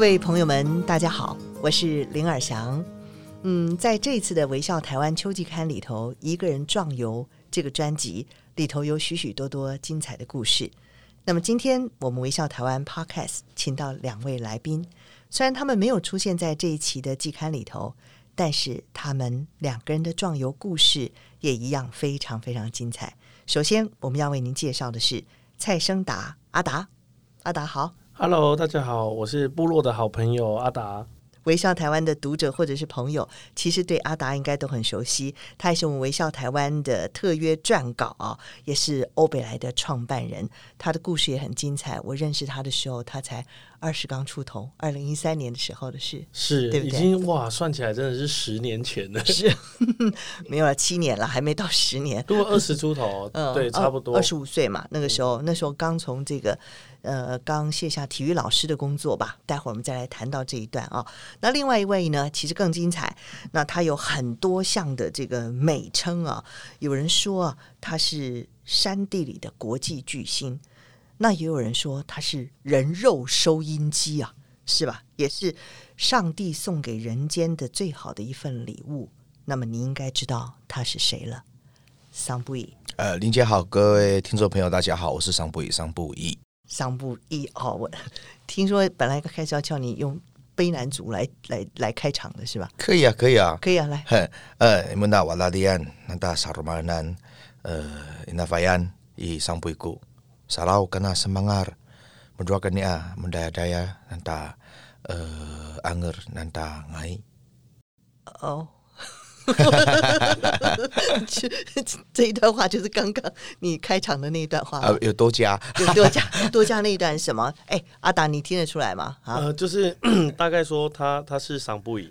各位朋友们，大家好，我是林尔祥。嗯，在这次的《微笑台湾秋季刊》里头，《一个人壮游》这个专辑里头有许许多多精彩的故事。那么今天我们《微笑台湾》Podcast 请到两位来宾，虽然他们没有出现在这一期的季刊里头，但是他们两个人的壮游故事也一样非常非常精彩。首先，我们要为您介绍的是蔡生达阿达，阿达好。Hello，大家好，我是部落的好朋友阿达。微笑台湾的读者或者是朋友，其实对阿达应该都很熟悉。他也是我们微笑台湾的特约撰稿啊，也是欧北来的创办人。他的故事也很精彩。我认识他的时候，他才二十刚出头，二零一三年的时候的事，是，对不对？已经哇，算起来真的是十年前了。是，没有了七年了，还没到十年。如果二十出头，嗯，对，差不多二十五岁嘛。那个时候，嗯、那时候刚从这个。呃，刚卸下体育老师的工作吧。待会儿我们再来谈到这一段啊。那另外一位呢，其实更精彩。那他有很多项的这个美称啊。有人说啊，他是山地里的国际巨星。那也有人说他是人肉收音机啊，是吧？也是上帝送给人间的最好的一份礼物。那么你应该知道他是谁了，桑布伊。呃，林姐好，各位听众朋友，大家好，我是桑布伊，桑布伊。桑布一哦，我 听说本来开始要叫你用卑南族来来来开场的是吧？可以啊，可以啊，可以啊，来。呃，你们那瓦拉迪安，那大沙罗马南，呃，那法安伊桑布伊古，沙劳跟那什么儿，穆多跟你啊，穆达达呀，那大呃那。哦。这一段话就是刚刚你开场的那一段话。啊，有多加，有多加，多加那一段什么？哎，阿达，你听得出来吗？啊，呃，就是 大概说他他是桑布伊，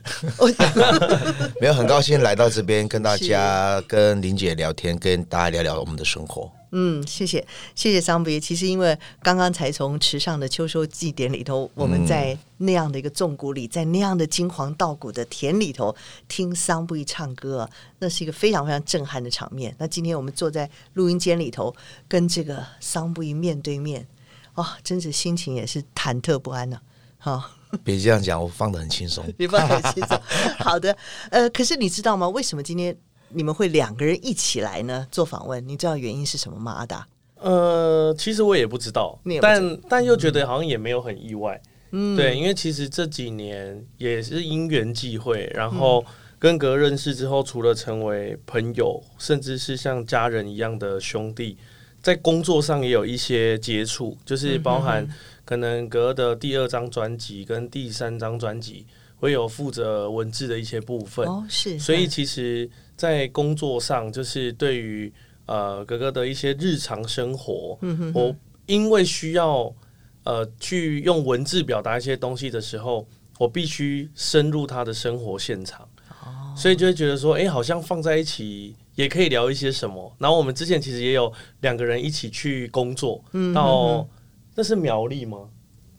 没有，很高兴来到这边跟大家跟林姐聊天，跟大家聊聊我们的生活。嗯，谢谢，谢谢桑布伊。其实因为刚刚才从池上的秋收祭典里头，我们在那样的一个纵谷里，在那样的金黄稻谷的田里头听桑布伊唱歌，那是一个非常非常震撼的场面。那今天我们坐在录音间里头，跟这个桑布伊面对面，哇、哦，真是心情也是忐忑不安呢、啊。好、哦，别这样讲，我放的很轻松，你放得很轻松。好的，呃，可是你知道吗？为什么今天？你们会两个人一起来呢做访问？你知道原因是什么吗？阿达？呃，其实我也不知道，知道但但又觉得好像也没有很意外。嗯，对，因为其实这几年也是因缘际会，然后跟格认识之后，除了成为朋友，甚至是像家人一样的兄弟，在工作上也有一些接触，就是包含可能格的第二张专辑跟第三张专辑会有负责文字的一些部分。哦，是，所以其实。在工作上，就是对于呃格格的一些日常生活，嗯、哼哼。我因为需要呃去用文字表达一些东西的时候，我必须深入他的生活现场，哦、所以就会觉得说，哎、欸，好像放在一起也可以聊一些什么。然后我们之前其实也有两个人一起去工作，嗯、哼哼到那是苗栗吗？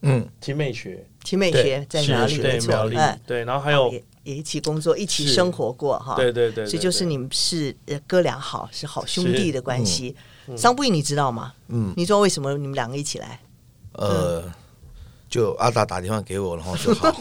嗯，奇美学，奇美学在苗栗，对苗栗，对，然后还有。也一起工作，一起生活过哈。对对对，所以就是你们是哥俩好，是好兄弟的关系。桑布伊，你知道吗？嗯，你说为什么你们两个一起来？呃，就阿达打电话给我，然后 说好，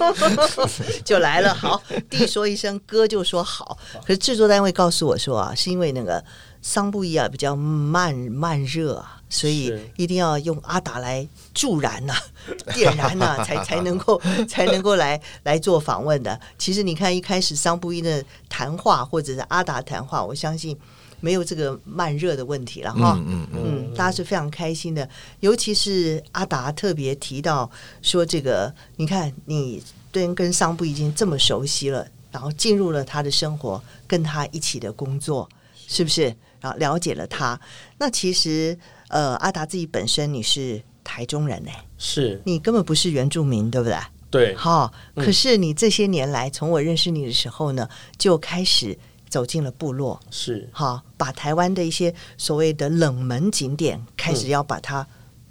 就来了。好，弟说一声，哥就说好。可是制作单位告诉我说啊，是因为那个桑布伊啊比较慢慢热啊。所以一定要用阿达来助燃呐、啊、点燃呐、啊，才 才能够才能够来来做访问的。其实你看一开始桑布伊的谈话或者是阿达谈话，我相信没有这个慢热的问题了哈。嗯嗯嗯，大家是非常开心的。尤其是阿达特别提到说，这个你看你跟跟桑布已经这么熟悉了，然后进入了他的生活，跟他一起的工作，是不是？然后了解了他，那其实。呃，阿达自己本身你是台中人呢？是，你根本不是原住民，对不对？对，好。可是你这些年来，从我认识你的时候呢，就开始走进了部落，是好，把台湾的一些所谓的冷门景点开始要把它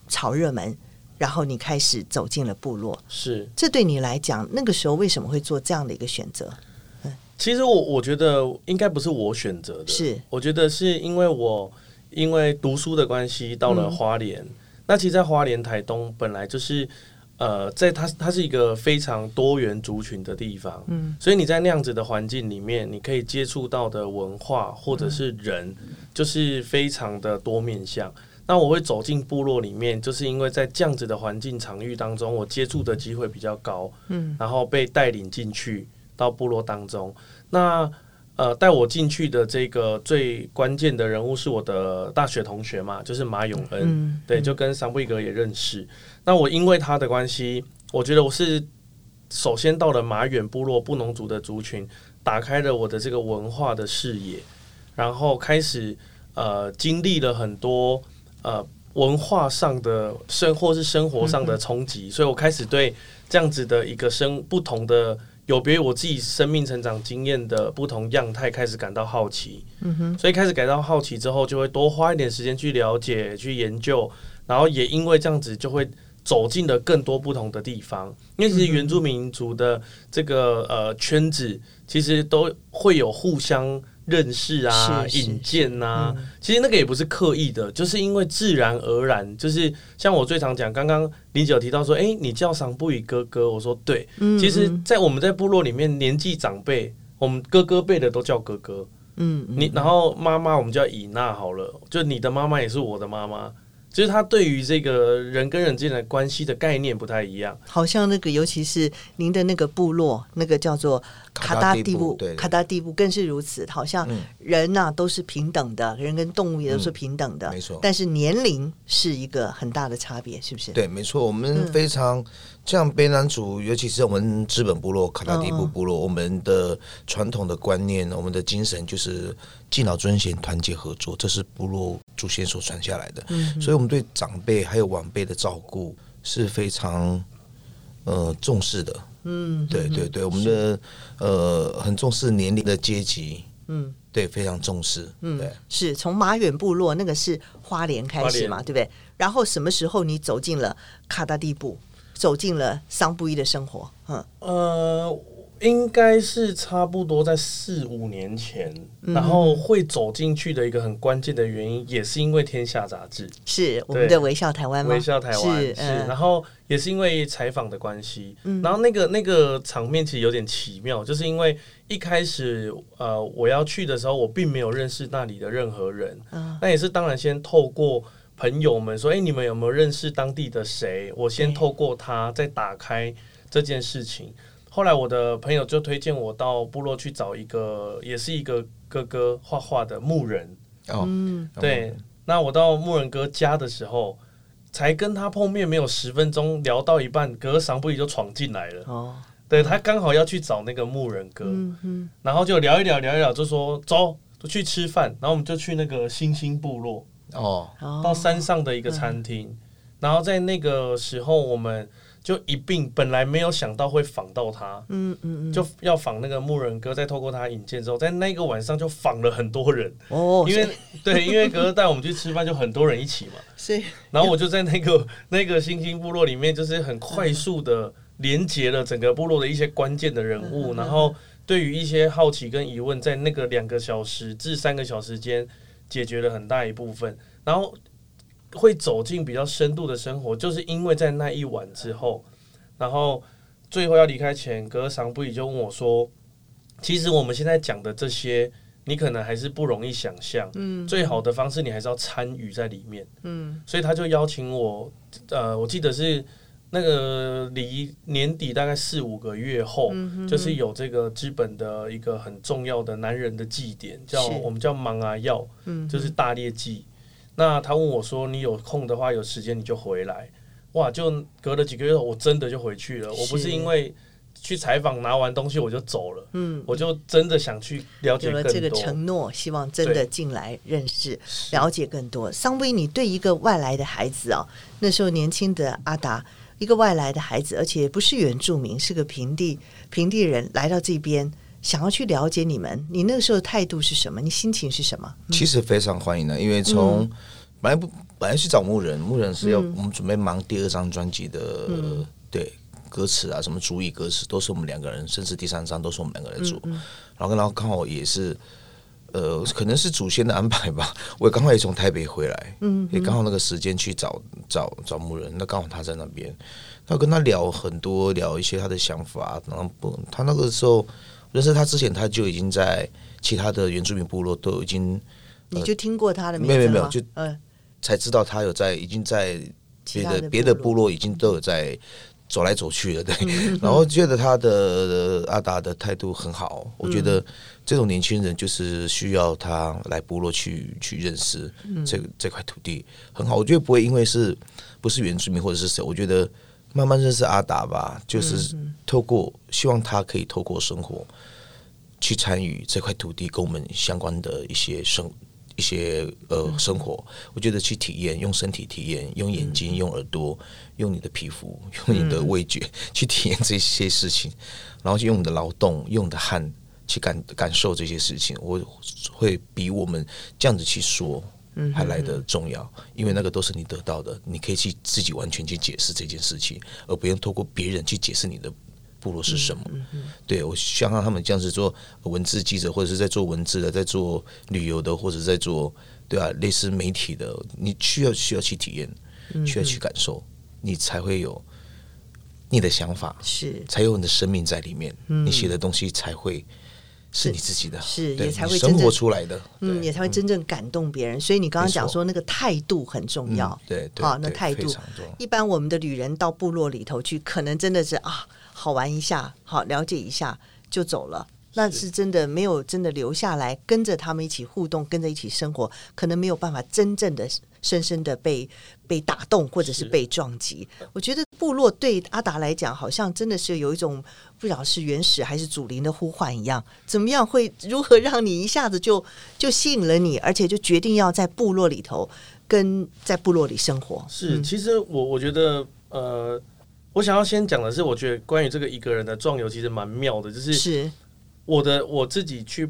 炒热门，然后你开始走进了部落，是。这对你来讲，那个时候为什么会做这样的一个选择？其实我我觉得应该不是我选择的，是。我觉得是因为我因为读书的关系到了花莲。嗯、那其实，在花莲台东本来就是呃，在它它是一个非常多元族群的地方，嗯，所以你在那样子的环境里面，你可以接触到的文化或者是人，就是非常的多面向。嗯、那我会走进部落里面，就是因为在这样子的环境场域当中，我接触的机会比较高，嗯，然后被带领进去。到部落当中，那呃带我进去的这个最关键的人物是我的大学同学嘛，就是马永恩，嗯、对，就跟桑布伊格也认识。嗯、那我因为他的关系，我觉得我是首先到了马远部落布农族的族群，打开了我的这个文化的视野，然后开始呃经历了很多呃文化上的生或是生活上的冲击，嗯、所以我开始对这样子的一个生不同的。有别于我自己生命成长经验的不同样态，开始感到好奇，嗯哼，所以开始感到好奇之后，就会多花一点时间去了解、去研究，然后也因为这样子，就会走进了更多不同的地方。因为其实原住民族的这个呃圈子，其实都会有互相。认识啊，引荐呐，嗯、其实那个也不是刻意的，就是因为自然而然，就是像我最常讲，刚刚林姐有提到说，哎、欸，你叫桑布语哥哥，我说对，其实，在我们在部落里面，年纪长辈，我们哥哥辈的都叫哥哥，嗯，嗯，你然后妈妈我们叫以娜好了，就你的妈妈也是我的妈妈。就是他对于这个人跟人之间的关系的概念不太一样，好像那个，尤其是您的那个部落，那个叫做卡达地部，卡达蒂布更是如此。好像人呐、啊、都是平等的，人跟动物也都是平等的，没错。但是年龄是一个很大的差别，是不是？对，没错。我们非常像卑南族，尤其是我们资本部落、卡达蒂布部落，我们的传统的观念，我们的精神就是。敬老尊贤，团结合作，这是部落祖先所传下来的。嗯、所以，我们对长辈还有晚辈的照顾是非常呃重视的。嗯，对对对，我们的呃很重视年龄的阶级。嗯，对，非常重视。嗯，对，是从马远部落那个是花莲开始嘛，对不对？然后什么时候你走进了卡达地部，走进了桑布伊的生活？嗯，呃。应该是差不多在四五年前，嗯、然后会走进去的一个很关键的原因，也是因为《天下》杂志，是我们的微笑台湾吗？微笑台湾是，然后也是因为采访的关系，嗯、然后那个那个场面其实有点奇妙，就是因为一开始呃我要去的时候，我并没有认识那里的任何人，嗯、那也是当然先透过朋友们说，哎，你们有没有认识当地的谁？我先透过他再打开这件事情。后来我的朋友就推荐我到部落去找一个，也是一个哥哥画画的牧人。哦，对。那我到牧人哥家的时候，才跟他碰面，没有十分钟，聊到一半，哥哥桑布伊就闯进来了。哦，对，他刚好要去找那个牧人哥，嗯嗯，然后就聊一聊，聊一聊，就说走，就去吃饭。然后我们就去那个星星部落。哦，到山上的一个餐厅。然后在那个时候，我们。就一并本来没有想到会访到他，嗯嗯嗯，就要访那个牧人哥，再透过他引荐之后，在那个晚上就访了很多人。哦，因为对，因为哥哥带我们去吃饭，就很多人一起嘛，是，然后我就在那个 那个星星部落里面，就是很快速的连接了整个部落的一些关键的人物，然后对于一些好奇跟疑问，在那个两个小时至三个小时间解决了很大一部分，然后。会走进比较深度的生活，就是因为在那一晚之后，然后最后要离开前，格桑布里就问我说：“其实我们现在讲的这些，你可能还是不容易想象。嗯，最好的方式，你还是要参与在里面。嗯，所以他就邀请我，呃，我记得是那个离年底大概四五个月后，嗯、哼哼就是有这个知本的一个很重要的男人的祭典，叫我们叫芒阿药，嗯，就是大猎祭。”那他问我说：“你有空的话，有时间你就回来。”哇，就隔了几个月，我真的就回去了。我不是因为去采访拿完东西我就走了，嗯，我就真的想去了解更多。有了这个承诺，希望真的进来认识、了解更多。桑威，你对一个外来的孩子啊，那时候年轻的阿达，一个外来的孩子，而且不是原住民，是个平地平地人来到这边，想要去了解你们，你那个时候的态度是什么？你心情是什么？嗯、其实非常欢迎的，因为从本来不本来去找牧人，牧人是要我们准备忙第二张专辑的，嗯、对歌词啊，什么主语歌词都是我们两个人，甚至第三张都是我们两个人做。然后然后刚好也是。呃，可能是祖先的安排吧。我也刚好也从台北回来，嗯，也刚好那个时间去找找找牧人，那刚好他在那边，他跟他聊很多，聊一些他的想法。然后不，他那个时候认识他之前，他就已经在其他的原住民部落都已经，你就听过他的名字？没有没有，就才知道他有在，已经在别的别的部落已经都有在。走来走去了，对，然后觉得他的阿达的态度很好，我觉得这种年轻人就是需要他来部落去去认识这这块土地，很好。我觉得不会因为是不是原住民或者是谁，我觉得慢慢认识阿达吧，就是透过希望他可以透过生活去参与这块土地跟我们相关的一些生。一些呃生活，我觉得去体验，用身体体验，用眼睛，用耳朵，用你的皮肤，用你的味觉去体验这些事情，然后就用你的劳动，用你的汗去感感受这些事情，我会比我们这样子去说还来得重要，因为那个都是你得到的，你可以去自己完全去解释这件事情，而不用透过别人去解释你的。部落是什么？对，我想让他们这样子做文字记者，或者是在做文字的，在做旅游的，或者在做对啊，类似媒体的，你需要需要去体验，嗯、需要去感受，你才会有你的想法，是才有你的生命在里面，嗯、你写的东西才会是你自己的，是也才会生活出来的，嗯，也才会真正感动别人。所以你刚刚讲说那个态度很重要，对，好，那态度，一般我们的旅人到部落里头去，可能真的是啊。好玩一下，好了解一下就走了，那是真的没有真的留下来跟着他们一起互动，跟着一起生活，可能没有办法真正的深深的被被打动或者是被撞击。我觉得部落对阿达来讲，好像真的是有一种不知道是原始还是祖灵的呼唤一样。怎么样会如何让你一下子就 就吸引了你，而且就决定要在部落里头跟在部落里生活？是，其实我我觉得呃。我想要先讲的是，我觉得关于这个一个人的壮游其实蛮妙的，就是我的我自己去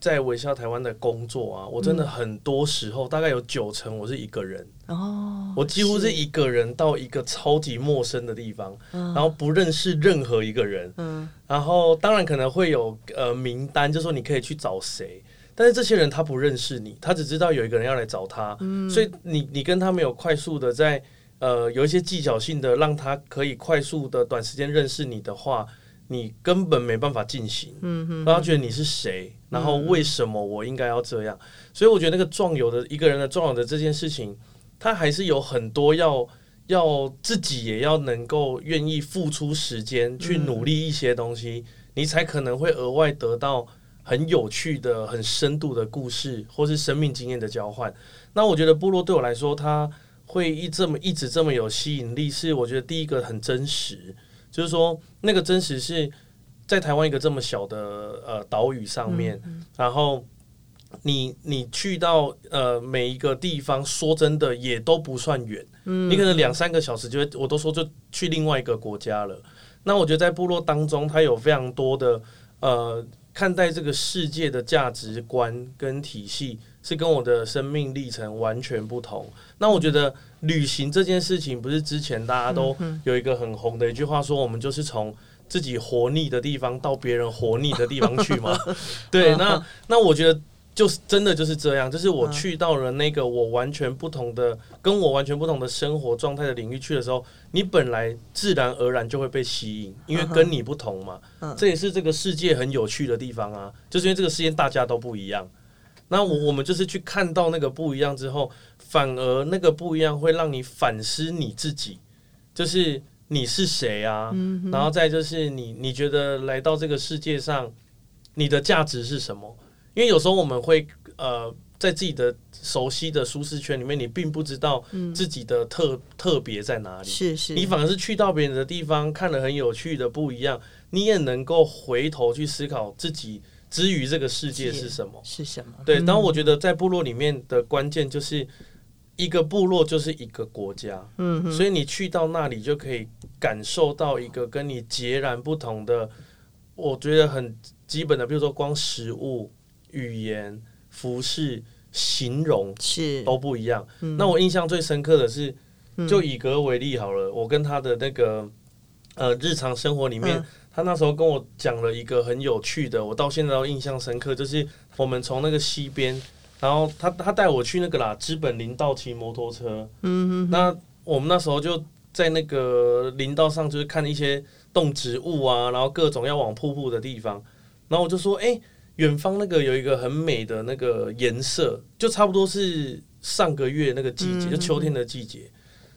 在微笑台湾的工作啊，我真的很多时候大概有九成我是一个人。哦，我几乎是一个人到一个超级陌生的地方，然后不认识任何一个人，嗯，然后当然可能会有呃名单，就说你可以去找谁，但是这些人他不认识你，他只知道有一个人要来找他，嗯，所以你你跟他没有快速的在。呃，有一些技巧性的，让他可以快速的短时间认识你的话，你根本没办法进行。嗯哼，让他觉得你是谁，然后为什么我应该要这样？所以我觉得那个壮游的一个人的壮游的这件事情，他还是有很多要要自己也要能够愿意付出时间去努力一些东西，你才可能会额外得到很有趣的、很深度的故事，或是生命经验的交换。那我觉得部落对我来说，它。会一这么一直这么有吸引力，是我觉得第一个很真实，就是说那个真实是在台湾一个这么小的呃岛屿上面，嗯嗯、然后你你去到呃每一个地方，说真的也都不算远，嗯、你可能两三个小时就会，我都说就去另外一个国家了。那我觉得在部落当中，它有非常多的呃看待这个世界的价值观跟体系。是跟我的生命历程完全不同。那我觉得旅行这件事情，不是之前大家都有一个很红的一句话说，我们就是从自己活腻的地方到别人活腻的地方去嘛。对，那那我觉得就是真的就是这样，就是我去到了那个我完全不同的、跟我完全不同的生活状态的领域去的时候，你本来自然而然就会被吸引，因为跟你不同嘛。这也是这个世界很有趣的地方啊，就是因为这个世界大家都不一样。那我我们就是去看到那个不一样之后，反而那个不一样会让你反思你自己，就是你是谁啊？嗯、然后再就是你你觉得来到这个世界上，你的价值是什么？因为有时候我们会呃在自己的熟悉的舒适圈里面，你并不知道自己的特、嗯、特别在哪里。是是，你反而是去到别人的地方，看了很有趣的不一样，你也能够回头去思考自己。至于这个世界是什么？是什么？对，然后我觉得在部落里面的关键就是，一个部落就是一个国家，嗯，所以你去到那里就可以感受到一个跟你截然不同的，我觉得很基本的，比如说光食物、语言、服饰、形容是都不一样。那我印象最深刻的是，就以格为例好了，我跟他的那个呃日常生活里面。他那时候跟我讲了一个很有趣的，我到现在都印象深刻，就是我们从那个西边，然后他他带我去那个啦，知本林道骑摩托车。嗯嗯。那我们那时候就在那个林道上，就是看一些动植物啊，然后各种要往瀑布的地方。然后我就说，哎，远方那个有一个很美的那个颜色，就差不多是上个月那个季节，就秋天的季节。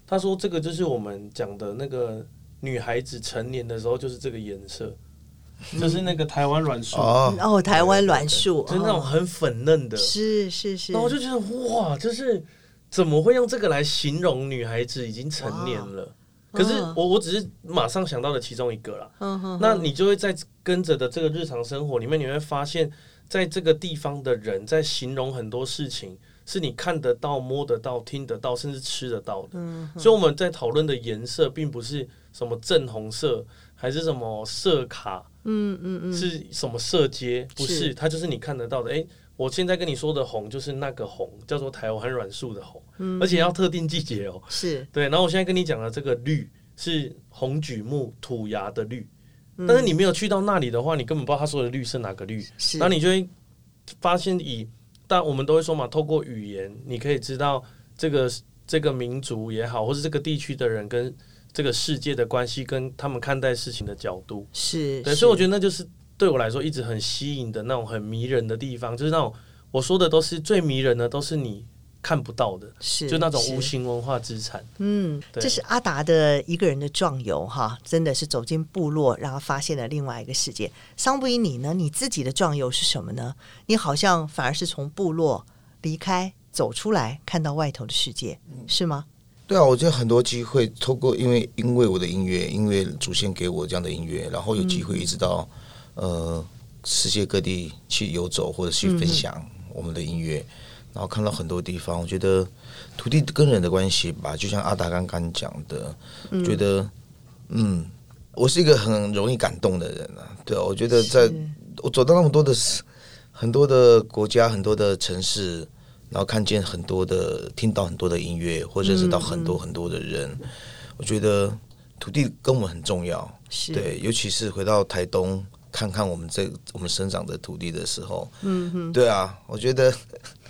他说，这个就是我们讲的那个。女孩子成年的时候就是这个颜色，就是那个台湾软树哦，台湾软树，就是那种很粉嫩的，是是是。然后我就觉得哇，就是怎么会用这个来形容女孩子已经成年了？可是我我只是马上想到了其中一个啦。那你就会在跟着的这个日常生活里面，你会发现在这个地方的人在形容很多事情。是你看得到、摸得到、听得到，甚至吃得到的。嗯，所以我们在讨论的颜色，并不是什么正红色，还是什么色卡，嗯嗯嗯，是什么色阶？不是，是它就是你看得到的。诶，我现在跟你说的红，就是那个红，叫做台湾软树的红，嗯，而且要特定季节哦。是对。然后我现在跟你讲的这个绿，是红榉木土芽的绿，但是你没有去到那里的话，你根本不知道他说的绿是哪个绿。是，然后你就会发现以。但我们都会说嘛，透过语言，你可以知道这个这个民族也好，或是这个地区的人跟这个世界的关系，跟他们看待事情的角度，是对，所以我觉得那就是对我来说一直很吸引的那种很迷人的地方，就是那种我说的都是最迷人的，都是你。看不到的，是就那种无形文化资产。嗯，对这是阿达的一个人的壮游哈，真的是走进部落，然后发现了另外一个世界。桑布伊，你呢？你自己的壮游是什么呢？你好像反而是从部落离开，走出来，看到外头的世界，是吗？对啊，我觉得很多机会，透过因为因为我的音乐，因为祖先给我这样的音乐，然后有机会一直到、嗯、呃世界各地去游走，或者去分享我们的音乐。嗯然后看到很多地方，我觉得土地跟人的关系吧，就像阿达刚刚讲的，嗯、觉得嗯，我是一个很容易感动的人啊。对，我觉得在我走到那么多的很多的国家、很多的城市，然后看见很多的、听到很多的音乐，或者认识到很多很多的人，嗯、我觉得土地跟我们很重要。是。对，尤其是回到台东看看我们这我们生长的土地的时候，嗯哼，对啊，我觉得。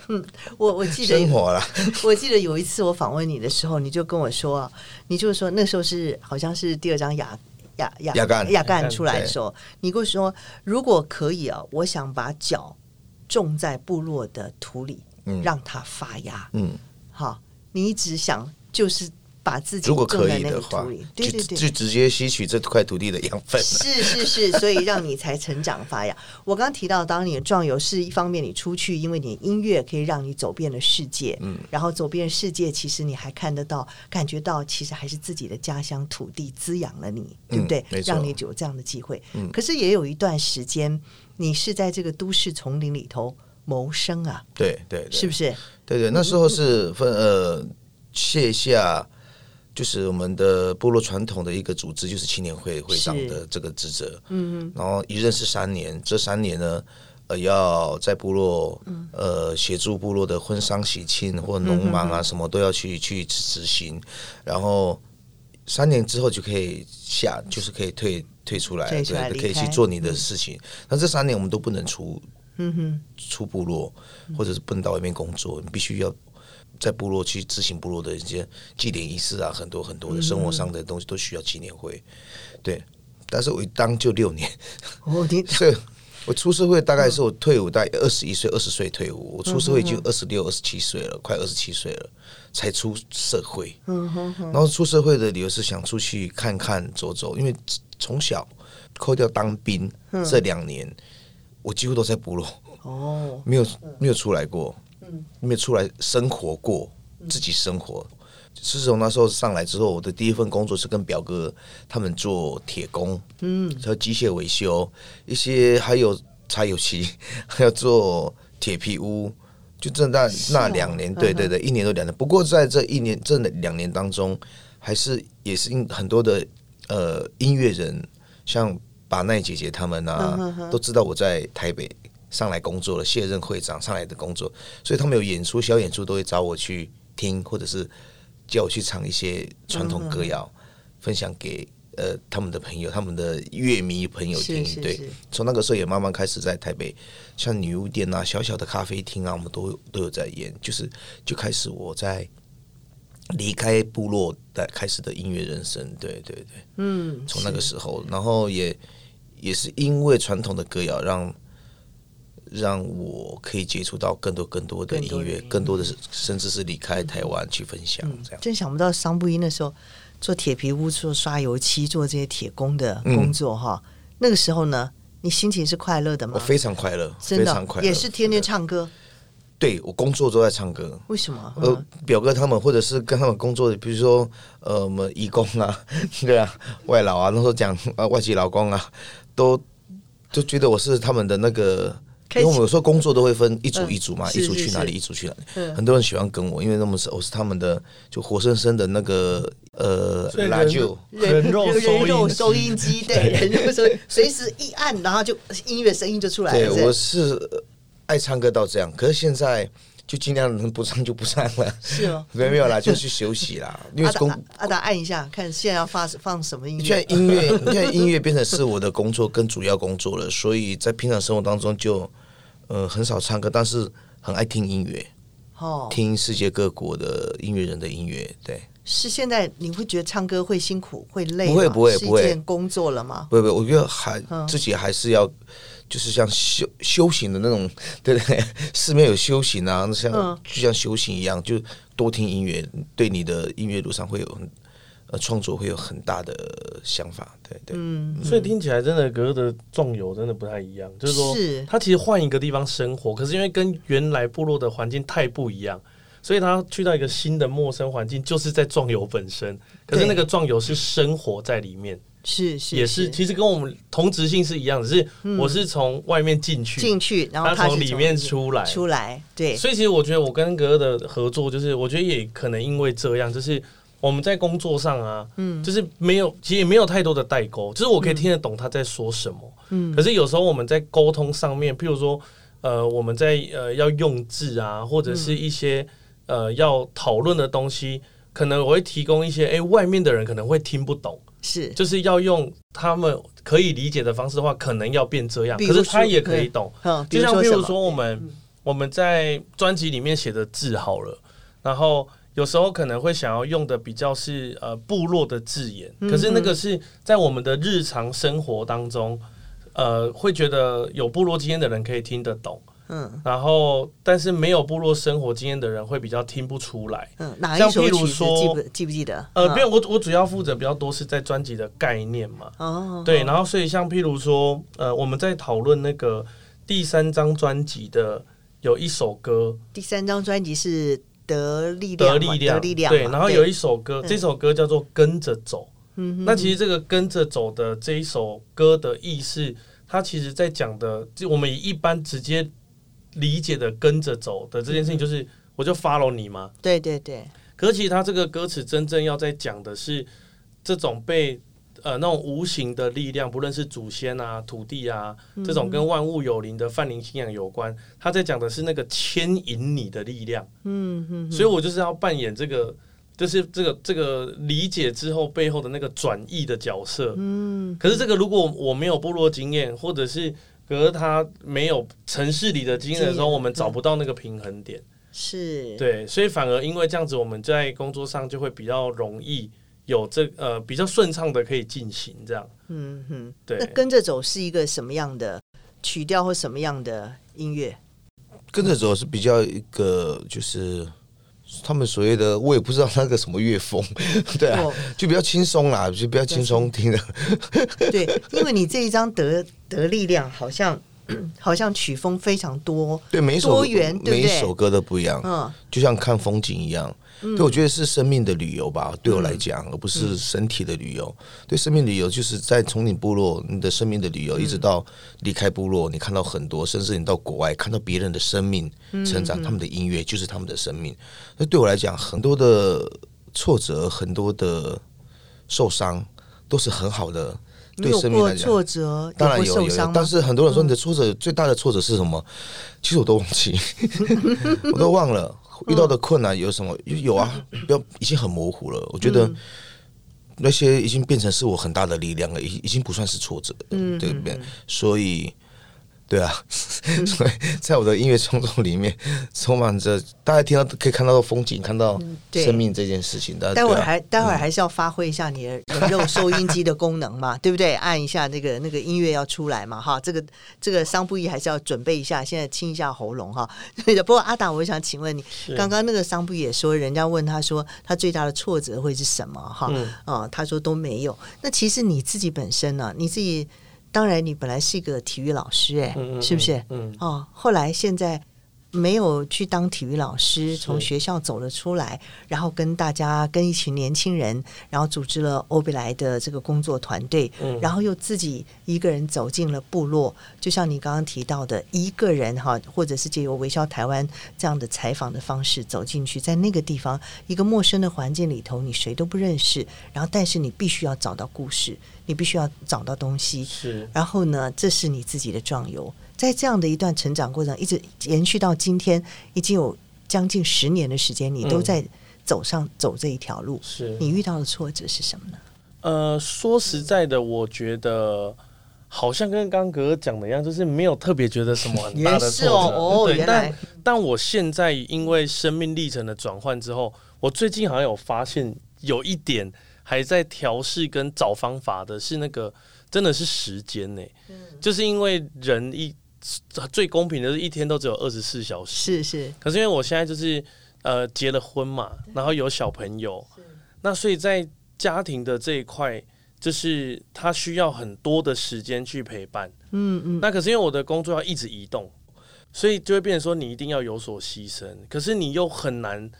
嗯，我我记得生活了，我记得有一次我访问你的时候，你就跟我说，你就说那时候是好像是第二张雅雅雅雅干。雅干出来的时候，你跟我说，如果可以啊，我想把脚种在部落的土里，嗯，让它发芽，嗯，好，你一直想就是。把自己如果可以的话，对对对，就直接吸取这块土地的养分。是是是，所以让你才成长发芽。我刚刚提到，当你的壮游是一方面，你出去，因为你音乐可以让你走遍了世界，嗯，然后走遍世界，其实你还看得到、感觉到，其实还是自己的家乡土地滋养了你，对不对？嗯、让你有这样的机会。嗯、可是也有一段时间，你是在这个都市丛林里头谋生啊？对对，对，是不是？对对，那时候是分呃卸下。就是我们的部落传统的一个组织，就是青年会会长的这个职责。嗯，然后一任是三年，这三年呢，呃，要在部落，呃，协助部落的婚丧喜庆或农忙啊，什么都要去去执行。然后三年之后就可以下，就是可以退退出来，对，可以去做你的事情。那这三年我们都不能出，嗯哼，出部落，或者是不能到外面工作，你必须要。在部落去执行部落的一些祭典仪式啊，很多很多的生活上的东西都需要纪念会，对。但是我一当就六年，哦，所以我出社会大概是我退伍大概二十一岁，二十岁退伍，我出社会已经二十六、二十七岁了，快二十七岁了才出社会。嗯哼哼。然后出社会的理由是想出去看看走走，因为从小扣掉当兵这两年，我几乎都在部落，哦，没有没有出来过。嗯。没有出来生活过，自己生活。自从那时候上来之后，我的第一份工作是跟表哥他们做铁工，嗯，还有机械维修，一些还有柴油漆，还要做铁皮屋，就这那那两年，对对对，一年多两年。不过在这一年这两年当中，还是也是因很多的呃音乐人，像巴奈姐姐他们啊，都知道我在台北上来工作了，卸任会长上来的工作，所以他们有演出小演出都会找我去听，或者是叫我去唱一些传统歌谣，分享给。呃，他们的朋友，他们的乐迷朋友听，是。是是对，从那个时候也慢慢开始在台北，像女巫店啊、小小的咖啡厅啊，我们都都有在演，就是就开始我在离开部落的开始的音乐人生，对对对，嗯，从那个时候，然后也也是因为传统的歌谣，让让我可以接触到更多更多的音乐，更多的是甚至是离开台湾去分享，这样，真想不到桑布伊那时候。做铁皮屋，做刷油漆，做这些铁工的工作哈、嗯。那个时候呢，你心情是快乐的吗？我非常快乐，非常快乐，也是天天唱歌。对，我工作都在唱歌。为什么？呃，表哥他们，或者是跟他们工作的，比如说呃，我们义工啊，对啊，外劳啊，那时候讲呃外籍劳工啊，都就觉得我是他们的那个。因为我们有时候工作都会分一组一组嘛，嗯、一组去哪里，一组去哪里。嗯、很多人喜欢跟我，因为那么是我是他们的就活生生的那个呃拉就人肉人肉收音机，对，人肉收音，随时一按，然后就音乐声音就出来了。对，我是爱唱歌到这样，可是现在。就尽量能不唱就不唱了，是哦，没 有没有啦，就去休息啦。因为阿达阿达按一下，看现在要发放什么音乐？现在音乐，现在音乐变成是我的工作跟主要工作了，所以在平常生活当中就呃很少唱歌，但是很爱听音乐，哦，听世界各国的音乐人的音乐。对，是现在你会觉得唱歌会辛苦会累？不会不会不会，工作了吗？不会不会，我觉得还自己还是要。就是像修修行的那种，对不对？寺庙有修行啊，像就像修行一样，就多听音乐，对你的音乐路上会有呃创作会有很大的想法，对对。嗯，所以听起来真的格格的壮游真的不太一样，就是说他其实换一个地方生活，可是因为跟原来部落的环境太不一样，所以他去到一个新的陌生环境，就是在壮游本身，可是那个壮游是生活在里面。是是也是，其实跟我们同质性是一样的，只是我是从外面进去进去，然后他从里面出来出来，对。所以其实我觉得我跟格格的合作，就是我觉得也可能因为这样，就是我们在工作上啊，嗯，就是没有，其实也没有太多的代沟，就是我可以听得懂他在说什么，嗯。可是有时候我们在沟通上面，譬如说，呃，我们在呃要用字啊，或者是一些呃要讨论的东西，可能我会提供一些，哎，外面的人可能会听不懂。是，就是要用他们可以理解的方式的话，可能要变这样。可是他也可以懂，就像譬如说，我们我们在专辑里面写的字好了，然后有时候可能会想要用的比较是呃部落的字眼，可是那个是在我们的日常生活当中，呃，会觉得有部落经验的人可以听得懂。嗯，然后但是没有部落生活经验的人会比较听不出来。嗯，哪一首曲子记不记不记得？呃，不用，我我主要负责比较多是在专辑的概念嘛。哦，对，然后所以像譬如说，呃，我们在讨论那个第三张专辑的有一首歌，第三张专辑是得力量，得力量，得力量。对，然后有一首歌，这首歌叫做跟着走。嗯，那其实这个跟着走的这一首歌的意思，它其实在讲的，就我们以一般直接。理解的跟着走的这件事情，就是我就 follow 你吗？对对对。可是其实他这个歌词真正要在讲的是这种被呃那种无形的力量，不论是祖先啊、土地啊这种跟万物有灵的泛灵信仰有关，他在讲的是那个牵引你的力量。嗯嗯。所以我就是要扮演这个，就是这个这个理解之后背后的那个转译的角色。嗯。可是这个如果我没有部落经验，或者是。可是他没有城市里的经验的时候，我们找不到那个平衡点。是，对，所以反而因为这样子，我们在工作上就会比较容易有这呃比较顺畅的可以进行这样。嗯哼，对。那跟着走是一个什么样的曲调或什么样的音乐？跟着走是比较一个就是。他们所谓的，我也不知道那个什么乐风，对啊，就比较轻松啦，就比较轻松听的。对，因为你这一张得得力量，好像好像曲风非常多，对，每一首多元，对每一首歌都不一样，嗯，就像看风景一样。对，我觉得是生命的旅游吧，对我来讲，而不是身体的旅游。对，生命旅游就是在从你部落，你的生命的旅游，一直到离开部落，你看到很多，甚至你到国外看到别人的生命成长，他们的音乐就是他们的生命。那对我来讲，很多的挫折，很多的受伤，都是很好的。对生命来讲，挫折当然有有，但是很多人说你的挫折最大的挫折是什么？其实我都忘记，我都忘了。遇到的困难有什么？有啊，不要已经很模糊了。我觉得那些已经变成是我很大的力量了，已已经不算是挫折，对不对？所以。对啊，所以在我的音乐创作里面，充满着大家听到可以看到的风景，看到生命这件事情的。待会儿还待会儿还是要发挥一下你的人肉收音机的功能嘛，对不对？按一下那个那个音乐要出来嘛，哈，这个这个桑布伊还是要准备一下，现在清一下喉咙哈。不过阿达，我想请问你，刚刚那个桑布伊也说，人家问他说他最大的挫折会是什么？哈，啊，他说都没有。那其实你自己本身呢，你自己。当然，你本来是一个体育老师，哎，是不是？嗯，哦，后来现在没有去当体育老师，从学校走了出来，然后跟大家跟一群年轻人，然后组织了欧贝莱的这个工作团队，然后又自己一个人走进了部落，就像你刚刚提到的，一个人哈，或者是借由微笑台湾这样的采访的方式走进去，在那个地方一个陌生的环境里头，你谁都不认识，然后但是你必须要找到故事。你必须要找到东西，是。然后呢，这是你自己的壮游，在这样的一段成长过程，一直延续到今天，已经有将近十年的时间，你都在走上走这一条路。是。你遇到的挫折是什么呢？呃，说实在的，我觉得好像跟刚刚哥哥讲的一样，就是没有特别觉得什么很大的挫折。哦，对，但但我现在因为生命历程的转换之后，我最近好像有发现有一点。还在调试跟找方法的是那个，真的是时间呢、欸。嗯，就是因为人一最公平的是一天都只有二十四小时。是是。可是因为我现在就是呃结了婚嘛，然后有小朋友，那所以在家庭的这一块，就是他需要很多的时间去陪伴。嗯嗯。那可是因为我的工作要一直移动，所以就会变成说你一定要有所牺牲，可是你又很难。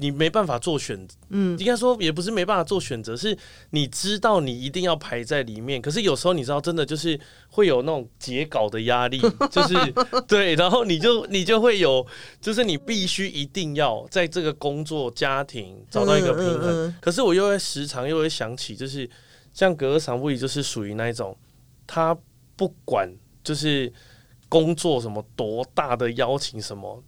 你没办法做选择，嗯，应该说也不是没办法做选择，是你知道你一定要排在里面，可是有时候你知道真的就是会有那种截稿的压力，就是对，然后你就你就会有，就是你必须一定要在这个工作家庭找到一个平衡，嗯嗯嗯，可是我又会时常又会想起，就是像格格桑布伊就是属于那一种，他不管就是工作什么多大的邀请什么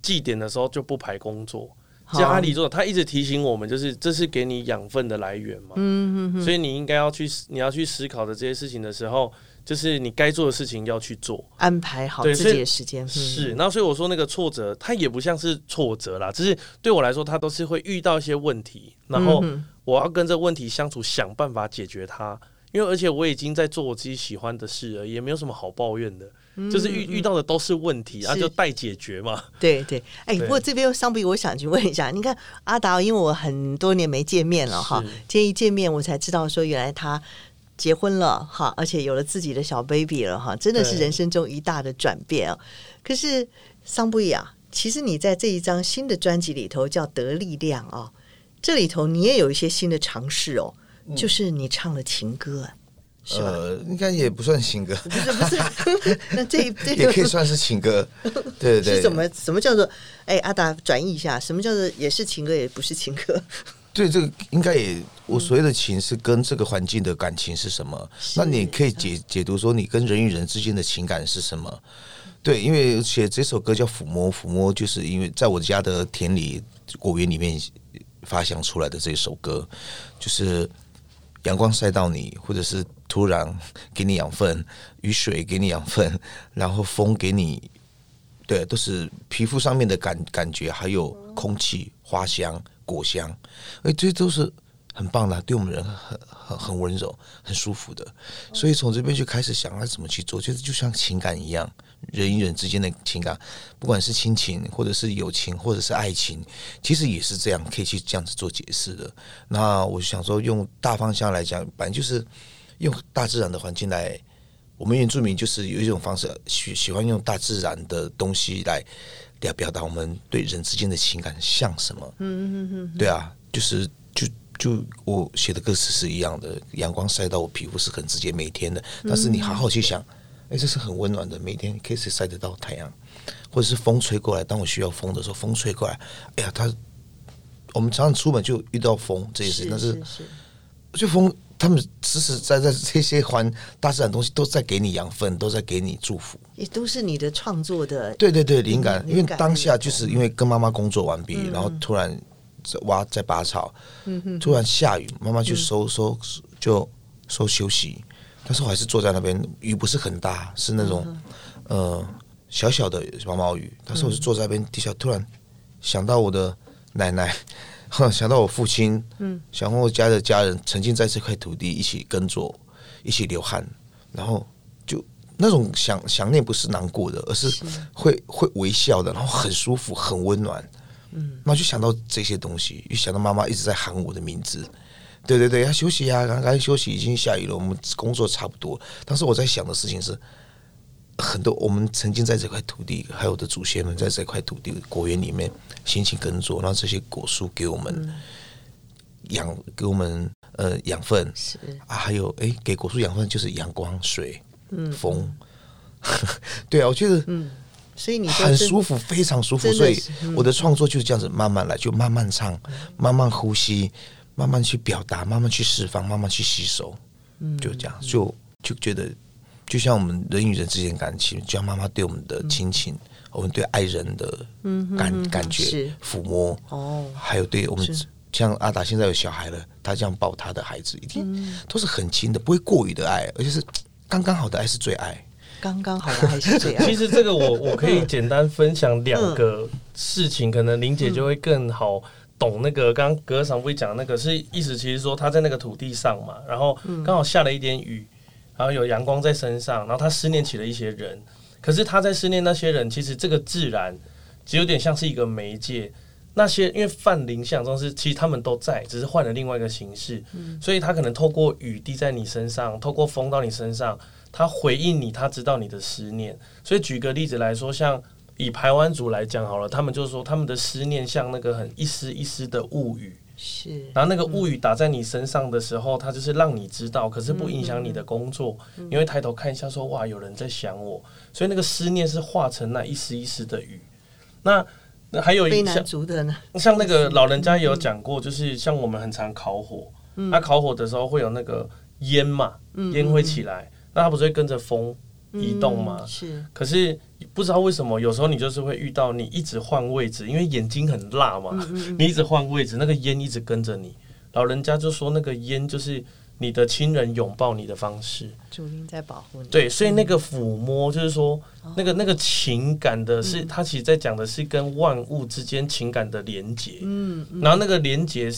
祭典的时候就不排工作。家里做，他一直提醒我们，就是这是给你养分的来源嘛。嗯哼哼。所以你应该要去，你要去思考的这些事情的时候，就是你该做的事情要去做，安排好自己的时间。是，然后所以我说那个挫折，它也不像是挫折啦，只是对我来说，它都是会遇到一些问题，然后我要跟这问题相处，想办法解决它。因为而且我已经在做我自己喜欢的事了，也没有什么好抱怨的。就是遇遇到的都是问题，然后就待解决嘛。对对，哎，不过这边桑布伊，我想去问一下，你看阿达，因为我很多年没见面了哈，今天一见面我才知道说原来他结婚了哈，而且有了自己的小 baby 了哈，真的是人生中一大的转变啊。可是桑布伊啊，其实你在这一张新的专辑里头叫《得力量》啊，这里头你也有一些新的尝试哦，就是你唱了情歌。呃，应该也不算情歌，不是不是，那这这也可以算是情歌，对对对。是什么什么叫做？哎，阿达转译一下，什么叫做也是情歌，也不是情歌？对，这个应该也，我所谓的情是跟这个环境的感情是什么？那你可以解解读说，你跟人与人之间的情感是什么？对，因为写这首歌叫抚摸，抚摸就是因为在我家的田里果园里面发祥出来的这首歌，就是。阳光晒到你，或者是土壤给你养分，雨水给你养分，然后风给你，对，都是皮肤上面的感感觉，还有空气、花香、果香，哎，这都是很棒的，对我们人很很很温柔、很舒服的。所以从这边就开始想要怎么去做，就是就像情感一样。人与人之间的情感，不管是亲情，或者是友情，或者是爱情，其实也是这样，可以去这样子做解释的。那我想说，用大方向来讲，反正就是用大自然的环境来我们原住民就是有一种方式，喜喜欢用大自然的东西来来表达我们对人之间的情感像什么。嗯嗯嗯，对啊，就是就就我写的歌词是一样的，阳光晒到我皮肤是很直接，每天的。但是你好好去想，哎，这是很温暖的，每天可以晒得到太阳，或者是风吹过来，当我需要风的时候，风吹过来，哎呀，它我们常常出门就遇到风这些事，但是就风。他们实实在在这些环大自然东西都在给你养分，都在给你祝福，也都是你的创作的。对对对，灵感。因为当下就是因为跟妈妈工作完毕，嗯、然后突然挖在拔草，嗯、哼。突然下雨，妈妈去收收就收休息，但是我还是坐在那边，雨不是很大，是那种、嗯、呃小小的毛毛雨，但是我是坐在那边底下，突然想到我的奶奶。想到我父亲，嗯，想和我家的家人曾经在这块土地一起耕作，一起流汗，然后就那种想想念不是难过的，而是会是。会微笑的，然后很舒服，很温暖，嗯，那就想到这些东西，又想到妈妈一直在喊我的名字，对对对，要休息呀，刚刚休息，已经下雨了，我们工作差不多，但是我在想的事情是。很多我们曾经在这块土地，还有我的祖先们在这块土地果园里面辛勤耕作，然后这些果树给我们养，嗯、给我们呃养分。是。啊，还有哎给果树养分就是阳光、水、嗯、风，对啊，我觉得嗯，所以你很舒服，非常舒服，所以我的创作就是这样子，慢慢来，就慢慢唱，慢慢呼吸，慢慢去表达，慢慢去释放，慢慢去吸收，嗯，就这样，就就觉得。就像我们人与人之间感情，就像妈妈对我们的亲情，嗯、我们对爱人的感、嗯、感觉抚摸哦，还有对我们像阿达现在有小孩了，他这样抱他的孩子，一定都是很亲的，不会过于的爱，而且是刚刚好的爱是最爱，刚刚好的爱是最爱。其实这个我我可以简单分享两个事情，嗯、可能玲姐就会更好懂那个刚刚格格桑布伊讲的那个是意思，其实说他在那个土地上嘛，然后刚好下了一点雨。然后有阳光在身上，然后他思念起了一些人，可是他在思念那些人，其实这个自然只有点像是一个媒介。那些因为泛灵想中是，其实他们都在，只是换了另外一个形式。嗯，所以他可能透过雨滴在你身上，透过风到你身上，他回应你，他知道你的思念。所以举个例子来说，像以排湾族来讲好了，他们就是说他们的思念像那个很一丝一丝的雾雨。是，然后那个物语打在你身上的时候，它就是让你知道，可是不影响你的工作。你会抬头看一下，说哇，有人在想我，所以那个思念是化成那一丝一丝的雨。那那还有一像像那个老人家有讲过，就是像我们很常烤火，那烤火的时候会有那个烟嘛，烟会起来，那它不是会跟着风移动吗？是，可是。不知道为什么，有时候你就是会遇到你一直换位置，因为眼睛很辣嘛，嗯嗯，你一直换位置，那个烟一直跟着你。老人家就说，那个烟就是你的亲人拥抱你的方式，主灵在保护你。对，所以那个抚摸就是说，那个那个情感的是，他其实在讲的是跟万物之间情感的连接。嗯，然后那个连接，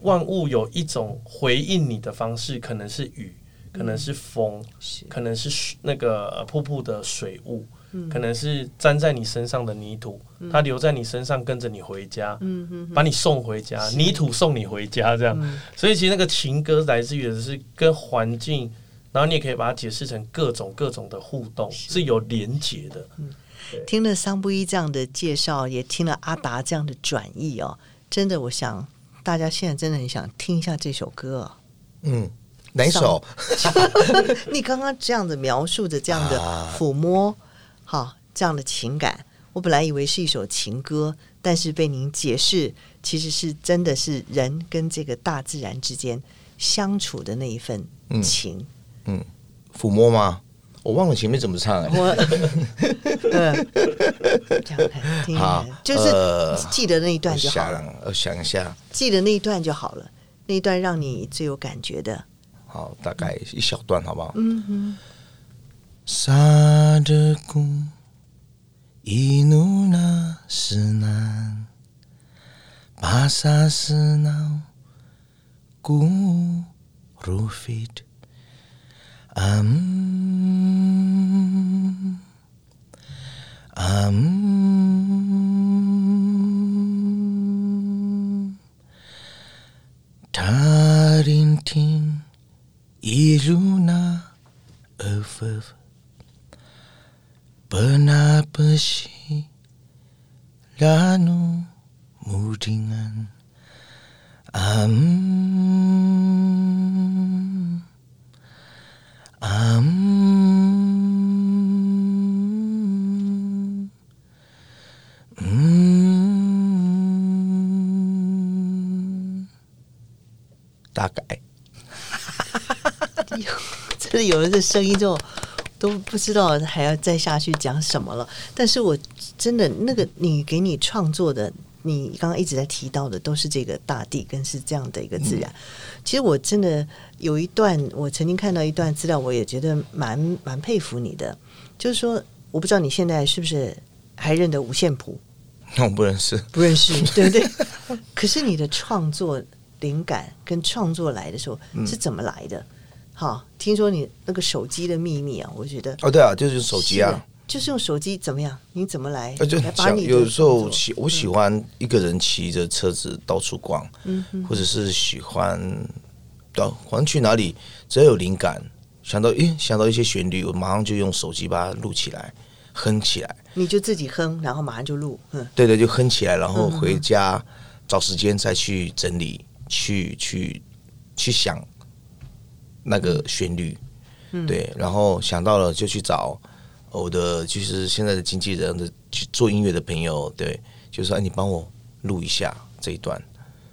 万物有一种回应你的方式，可能是雨，可能是风，可能是那个瀑布的水雾。可能是粘在你身上的泥土，它留在你身上，跟着你回家，把你送回家，泥土送你回家，这样。所以其实那个情歌来自于的是跟环境，然后你也可以把它解释成各种各种的互动，是有连结的。听了桑布伊这样的介绍，也听了阿达这样的转译哦，真的，我想大家现在真的很想听一下这首歌。嗯，哪首？你刚刚这样子描述着这样的抚摸。好，这样的情感，我本来以为是一首情歌，但是被您解释，其实是真的是人跟这个大自然之间相处的那一份情。嗯，抚摸吗？我忘了前面怎么唱哎。我，嗯，这样看，听好，就是记得那一段就好了。我想一下，记得那一段就好了，那一段让你最有感觉的。好，大概一小段，好不好？嗯哼。sadaku inuna senan pasasenau ku rufit am am tarintin iluna of sih Lanu mudingan Am Am Mm 大概。这里有人这声音之后，都不知道还要再下去讲什么了。但是我真的那个你给你创作的，你刚刚一直在提到的，都是这个大地，跟是这样的一个自然。嗯、其实我真的有一段，我曾经看到一段资料，我也觉得蛮蛮佩服你的。就是说，我不知道你现在是不是还认得五线谱？那 我不认识，不认识，对不对？可是你的创作灵感跟创作来的时候是怎么来的？嗯好，听说你那个手机的秘密啊，我觉得哦，对啊，就是手机啊，就是用手机怎么样？你怎么来？就把你有时候喜，我喜欢一个人骑着车子到处逛，嗯，或者是喜欢到反正去哪里，只要有灵感，想到诶，想到一些旋律，我马上就用手机把它录起来，哼起来。你就自己哼，然后马上就录，嗯，对对，就哼起来，然后回家找时间再去整理，去去去想。那个旋律，嗯、对，然后想到了就去找我的，就是现在的经纪人的去做音乐的朋友，对，就说哎，你帮我录一下这一段，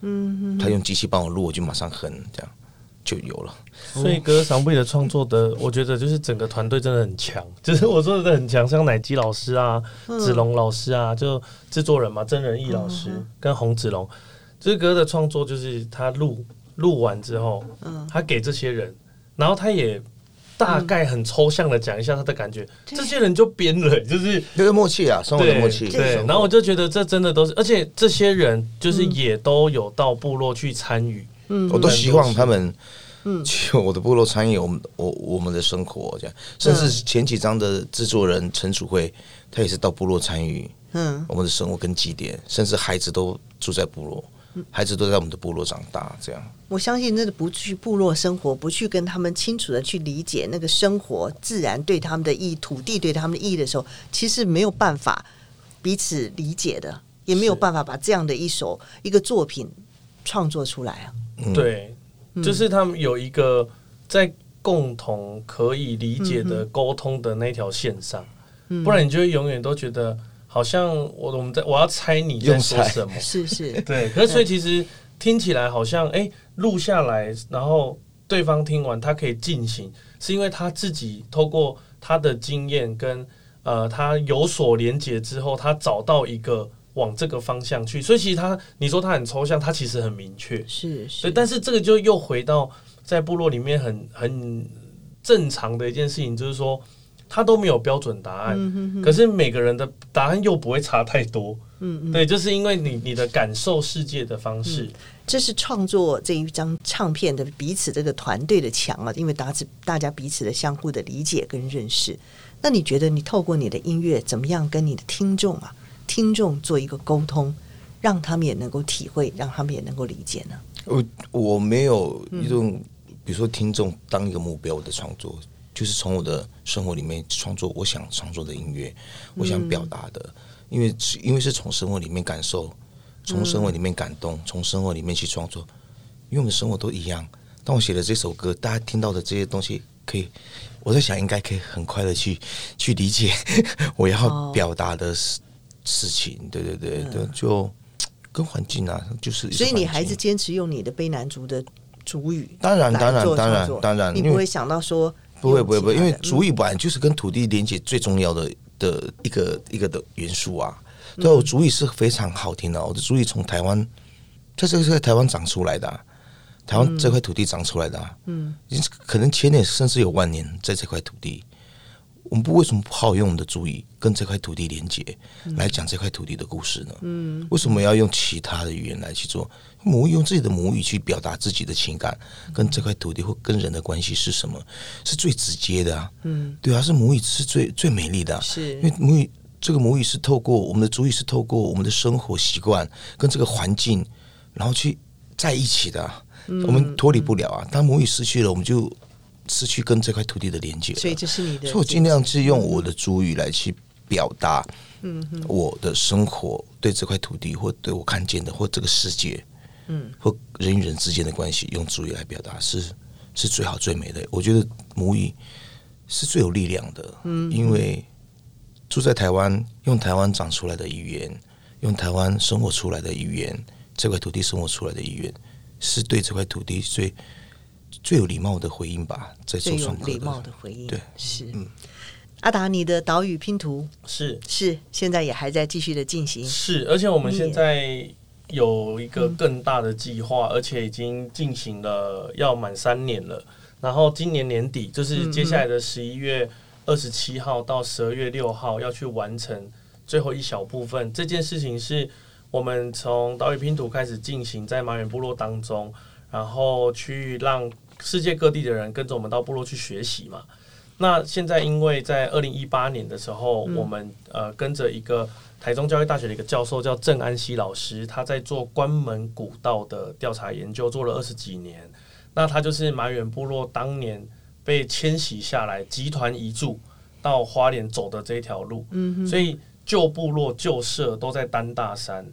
嗯哼，他用机器帮我录，我就马上哼，这样就有了。所以歌桑布伊的创作的，我觉得就是整个团队真的很强，就是我说的很强，像奶基老师啊、子龙老师啊，就制作人嘛，曾仁义老师跟洪子龙，这歌的创作就是他录。录完之后，嗯，他给这些人，然后他也大概很抽象的讲一下他的感觉，嗯、这些人就编了，就是这个默契啊，生活的默契。对，然后我就觉得这真的都是，而且这些人就是也都有到部落去参与，嗯，我都希望他们，嗯，去我的部落参与我们我我们的生活这样，甚至前几章的制作人陈楚慧，他也是到部落参与，嗯，我们的生活跟祭典，甚至孩子都住在部落。孩子都在我们的部落长大，这样我相信，那个不去部落生活，不去跟他们清楚的去理解那个生活、自然对他们的意义、土地对他们的意义的时候，其实没有办法彼此理解的，也没有办法把这样的一首一个作品创作出来啊。对，就是他们有一个在共同可以理解的沟通的那条线上，不然你就会永远都觉得。好像我我们在我要猜你在说什么，是是，对。可是所以其实听起来好像哎，录下来，然后对方听完他可以进行，是因为他自己透过他的经验跟呃他有所连接之后，他找到一个往这个方向去。所以其实他你说他很抽象，他其实很明确，是是。对，但是这个就又回到在部落里面很很正常的一件事情，就是说。他都没有标准答案，嗯、哼哼，可是每个人的答案又不会差太多。嗯嗯，对，就是因为你你的感受世界的方式，嗯、这是创作这一张唱片的彼此这个团队的强啊，因为大家大家彼此的相互的理解跟认识。那你觉得你透过你的音乐怎么样跟你的听众啊，听众做一个沟通，让他们也能够体会，让他们也能够理解呢？我我没有一种，嗯、比如说听众当一个目标的创作。就是从我的生活里面创作我想创作的音乐，我想表达的，因为因为是从生活里面感受，从生活里面感动，从生活里面去创作，因为我们生活都一样。当我写的这首歌，大家听到的这些东西，可以，我在想应该可以很快的去去理解 我要表达的事事情。对对对对，就跟环境啊，就是所以你还是坚持用你的卑南族的主语，当然当然当然当然，你不会想到说。不会不会不会，因为主语本来就是跟土地连接最重要的的一个一个的元素啊。对，我主语是非常好听的，我的主语从台湾，它这个是在台湾长出来的，台湾这块土地长出来的，嗯，可能千年甚至有万年在这块土地。我们不为什么不好用我们的主语跟这块土地连接，来讲这块土地的故事呢？嗯，为什么要用其他的语言来去做？母语用自己的母语去表达自己的情感，跟这块土地或跟人的关系是什么？是最直接的啊。嗯，对啊，是母语是最最美丽的啊。是，因为母语这个母语是透过我们的主语，是透过我们的生活习惯跟这个环境，然后去在一起的啊。我们脱离不了啊。当母语失去了，我们就。失去跟这块土地的连接。所以这是你的，所以我尽量是用我的主语来去表达，嗯，我的生活对这块土地或对我看见的或这个世界，嗯，或人与人之间的关系，用主语来表达是是最好最美的。我觉得母语是最有力量的，嗯，因为住在台湾，用台湾长出来的语言，用台湾生活出来的语言，这块土地生活出来的语言，是对这块土地最最有礼貌的回应吧？在做双最有礼貌的回应，对，是。嗯，阿达，你的岛屿拼图是是现在也还在继续的进行，是，而且我们现在有一个更大的计划，而且已经进行了要满三年了。然后今年年底，就是接下来的十一月二十七号到十二月六号要去完成最后一小部分。这件事情是我们从岛屿拼图开始进行在马远部落当中，然后去让世界各地的人跟着我们到部落去学习嘛。那现在因为在二零一八年的时候，我们呃跟着一个台中教育大学的一个教授叫郑安熙老师，他在做关门古道的调查研究，做了二十几年。那他就是马远部落当年被迁徙下来，集团移住到花莲走的这一条路，嗯，所以旧部落旧社都在丹大山。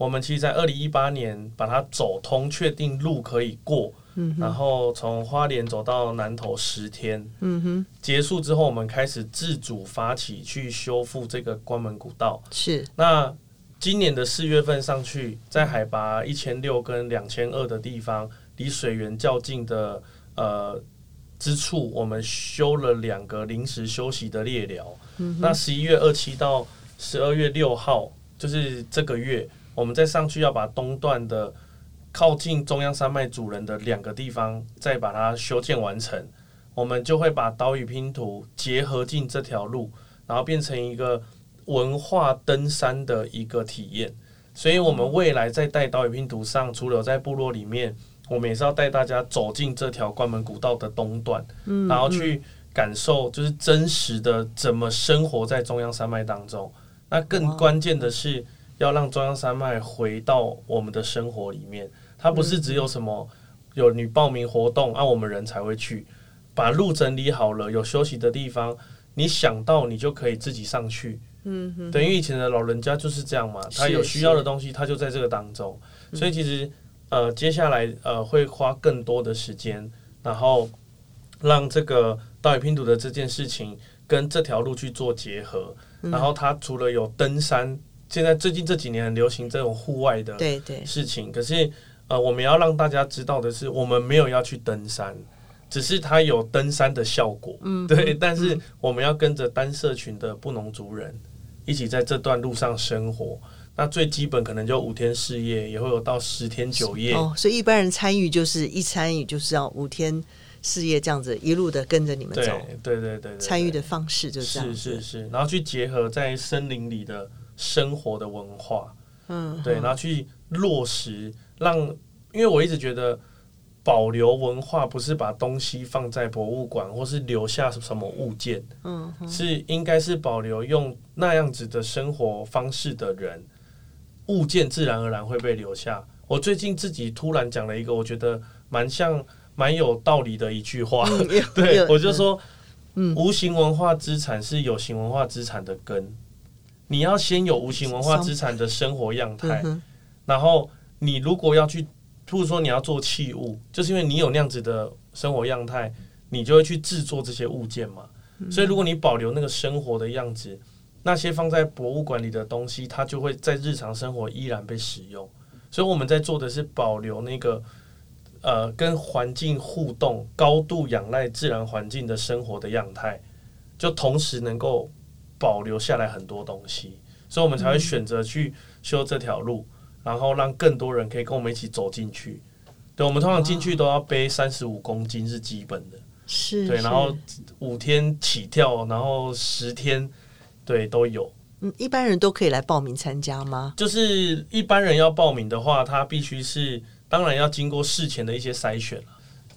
我们其实，在二零一八年把它走通，确定路可以过，嗯，然后从花莲走到南投十天，嗯哼，结束之后，我们开始自主发起去修复这个关门古道。是，那今年的四月份上去，在海拔一千六跟两千二的地方。离水源较近的呃之处，我们修了两个临时休息的猎寮。嗯、那十一月二七到十二月六号，就是这个月，我们再上去要把东段的靠近中央山脉主人的两个地方再把它修建完成，我们就会把岛屿拼图结合进这条路，然后变成一个文化登山的一个体验。所以，我们未来在带岛屿拼图上，除了在部落里面。我们也是要带大家走进这条关门古道的东段，嗯，然后去感受，就是真实的怎么生活在中央山脉当中。那更关键的是，要让中央山脉回到我们的生活里面。它不是只有什么有你报名活动，啊，我们人才会去。把路整理好了，有休息的地方，你想到你就可以自己上去。嗯哼，等于以前的老人家就是这样嘛，他有需要的东西，他就在这个当中。所以其实。呃，接下来呃会花更多的时间，然后让这个岛屿拼图的这件事情跟这条路去做结合。嗯、然后它除了有登山，现在最近这几年很流行这种户外的事情。对对。可是呃，我们要让大家知道的是，我们没有要去登山，只是它有登山的效果。嗯，对。但是我们要跟着单社群的布农族人一起在这段路上生活。那最基本可能就五天四夜，也会有到十天九夜。哦，所以一般人参与就是一参与就是要五天四夜这样子一路的跟着你们走。对对对对，参与的方式就是这样。是是是，然后去结合在森林里的生活的文化，嗯，对，然后去落实让，因为我一直觉得保留文化不是把东西放在博物馆或是留下什么物件，嗯，是应该是保留用那样子的生活方式的人。物件自然而然会被留下。我最近自己突然讲了一个，我觉得蛮像、蛮有道理的一句话。嗯、对，我就说，嗯，无形文化资产是有形文化资产的根。你要先有无形文化资产的生活样态，嗯、然后你如果要去，譬如说你要做器物，就是因为你有那样子的生活样态，你就会去制作这些物件嘛。所以，如果你保留那个生活的样子。那些放在博物馆里的东西，它就会在日常生活依然被使用。所以我们在做的是保留那个呃跟环境互动、高度仰赖自然环境的生活的样态，就同时能够保留下来很多东西。所以我们才会选择去修这条路，然后让更多人可以跟我们一起走进去。对，我们通常进去都要背三十五公斤是基本的，是对，然后五天起跳，然后十天。对，都有。嗯，一般人都可以来报名参加吗？就是一般人要报名的话，他必须是，当然要经过事前的一些筛选。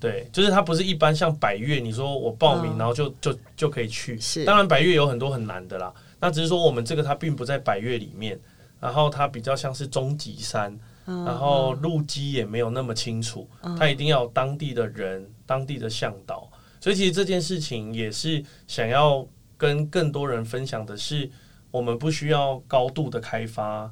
对，就是它不是一般像百越，你说我报名，然后就就就可以去。是，当然百越有很多很难的啦。那只是说我们这个它并不在百越里面，然后它比较像是中极山，然后路基也没有那么清楚，它一定要有当地的人、当地的向导。所以其实这件事情也是想要跟更多人分享的是，我们不需要高度的开发，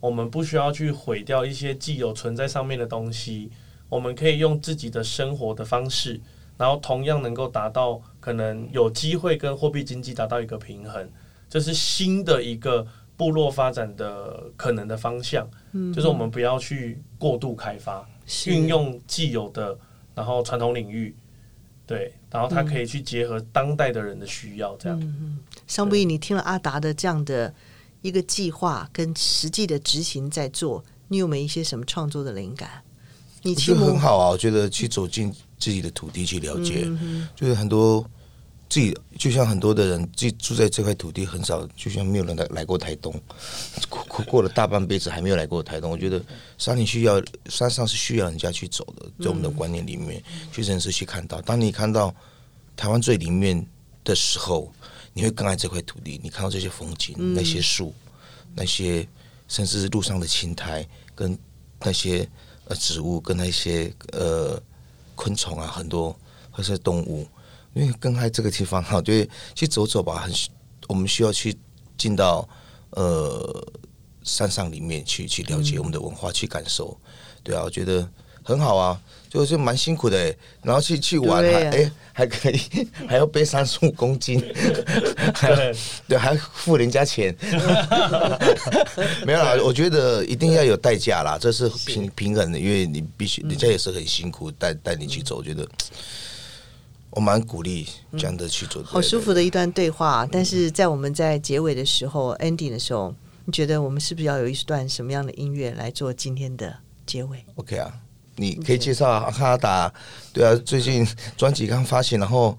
我们不需要去毁掉一些既有存在上面的东西，我们可以用自己的生活的方式，然后同样能够达到可能有机会跟货币经济达到一个平衡，这是新的一个部落发展的可能的方向。嗯，就是我们不要去过度开发，运用既有的，然后传统领域。对，然后它可以去结合当代的人的需要，这样。嗯，桑布伊，你听了阿达的这样的一个计划跟实际的执行在做，你有没有一些什么创作的灵感？你觉得很好啊，我觉得去走进自己的土地去了解，嗯、就是很多。自己就像很多的人，自己住在这块土地很少，就像没有人来来过台东，过过了大半辈子还没有来过台东。我觉得山里需要，山上是需要人家去走的，在我们的观念里面，去认识、去看到。当你看到台湾最里面的时候，你会更爱这块土地。你看到这些风景，那些树，那些甚至是路上的青苔，跟那些呃植物，跟那些呃昆虫啊，很多或是动物。因为更爱这个地方哈，对，去走走吧。很，我们需要去进到呃山上里面去，去了解我们的文化，去感受。对啊，我觉得很好啊，就是蛮辛苦的。然后去去玩还哎还可以，还要背三十五公斤，还对，还付人家钱。没有啦，我觉得一定要有代价啦，这是平平衡的，因为你必须人家也是很辛苦带带你去走，我觉得。我蛮鼓励这样的去做，好舒服的一段对话。但是在我们在结尾的时候，ending 的时候，你觉得我们是不是要有一段什么样的音乐来做今天的结尾？OK 啊，你可以介绍阿达。对啊，最近专辑刚发行，然后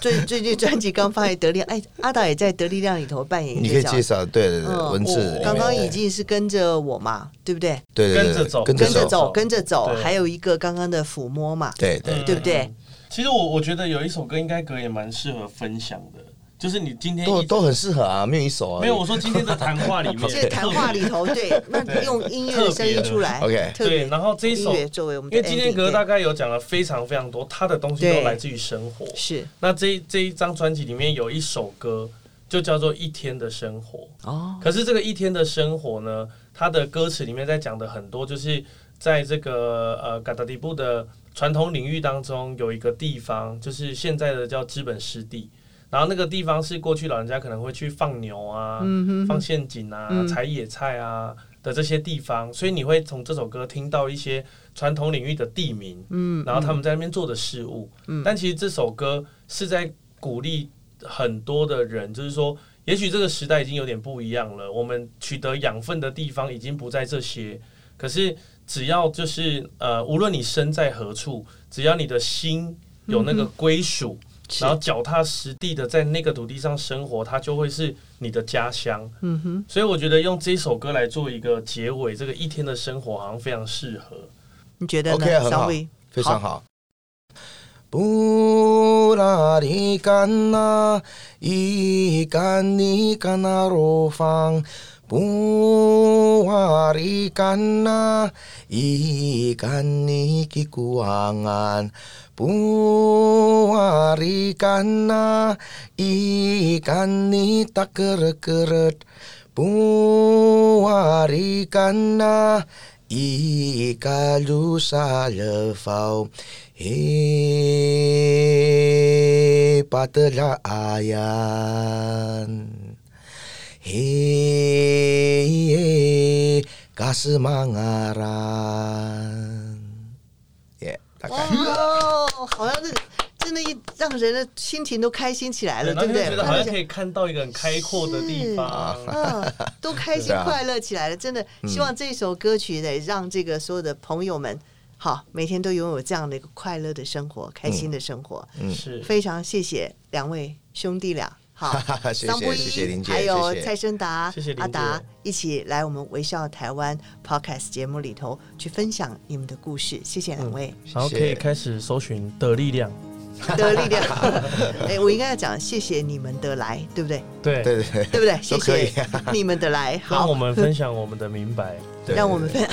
最 最近专辑刚发行，得力哎，阿达也在得力量里头扮演。你可以介绍，对对对，文字刚刚已经是跟着我嘛，对不对？对对，跟着走，跟着走，跟着走。还有一个刚刚的抚摸嘛，对对，对不对？其实我我觉得有一首歌应该格也蛮适合分享的，就是你今天都都很适合啊，没有一首啊，没有我说今天的谈话里面，这 谈话里头对，那用音乐的声音出来，OK，对，然后这一首作为我们，因为今天格大概有讲了非常非常多，他的东西都来自于生活，是。那这这一张专辑里面有一首歌就叫做《一天的生活》哦，可是这个一天的生活呢，它的歌词里面在讲的很多，就是在这个呃嘎达迪布的。传统领域当中有一个地方，就是现在的叫资本湿地，然后那个地方是过去老人家可能会去放牛啊、放陷阱啊、采、嗯、野菜啊的这些地方，所以你会从这首歌听到一些传统领域的地名，嗯，然后他们在那边做的事物，嗯，但其实这首歌是在鼓励很多的人，就是说，也许这个时代已经有点不一样了，我们取得养分的地方已经不在这些，可是。只要就是呃，无论你身在何处，只要你的心有那个归属，嗯、然后脚踏实地的在那个土地上生活，它就会是你的家乡。嗯哼，所以我觉得用这首歌来做一个结尾，这个一天的生活好像非常适合。你觉得呢？Okay, 很好，非常好。布拉里干那伊干尼干那罗芳。Puharikan na ikan ni kikuangan Puari kana ikan ni tak keret Puari kana ikalu sa lefau He patela ayan He, he kasmangaran 哦，好像是真的，一让人的心情都开心起来了，对不对？觉得好像可以看到一个很开阔的地方，嗯，都开心快乐起来了。真的，希望这首歌曲得让这个所有的朋友们，好，每天都拥有这样的一个快乐的生活，开心的生活。嗯，是非常谢谢两位兄弟俩。好，谢谢谢谢林姐，还有蔡生达、谢谢阿达一起来我们微笑台湾 Podcast 节目里头去分享你们的故事，谢谢两位。然后可以开始搜寻的力量，的力量。哎，我应该要讲谢谢你们的来，对不对？对对对对不对？谢谢你们的来，好，让我们分享我们的明白，让我们分享。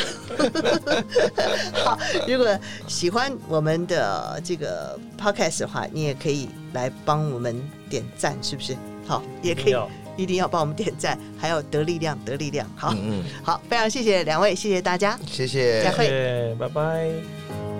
好，如果喜欢我们的这个 podcast 的话，你也可以来帮我们点赞，是不是？好，也可以。一定要帮我们点赞，还有得力量，得力量，好，嗯嗯好，非常谢谢两位，谢谢大家，谢谢，再会，谢谢，拜拜。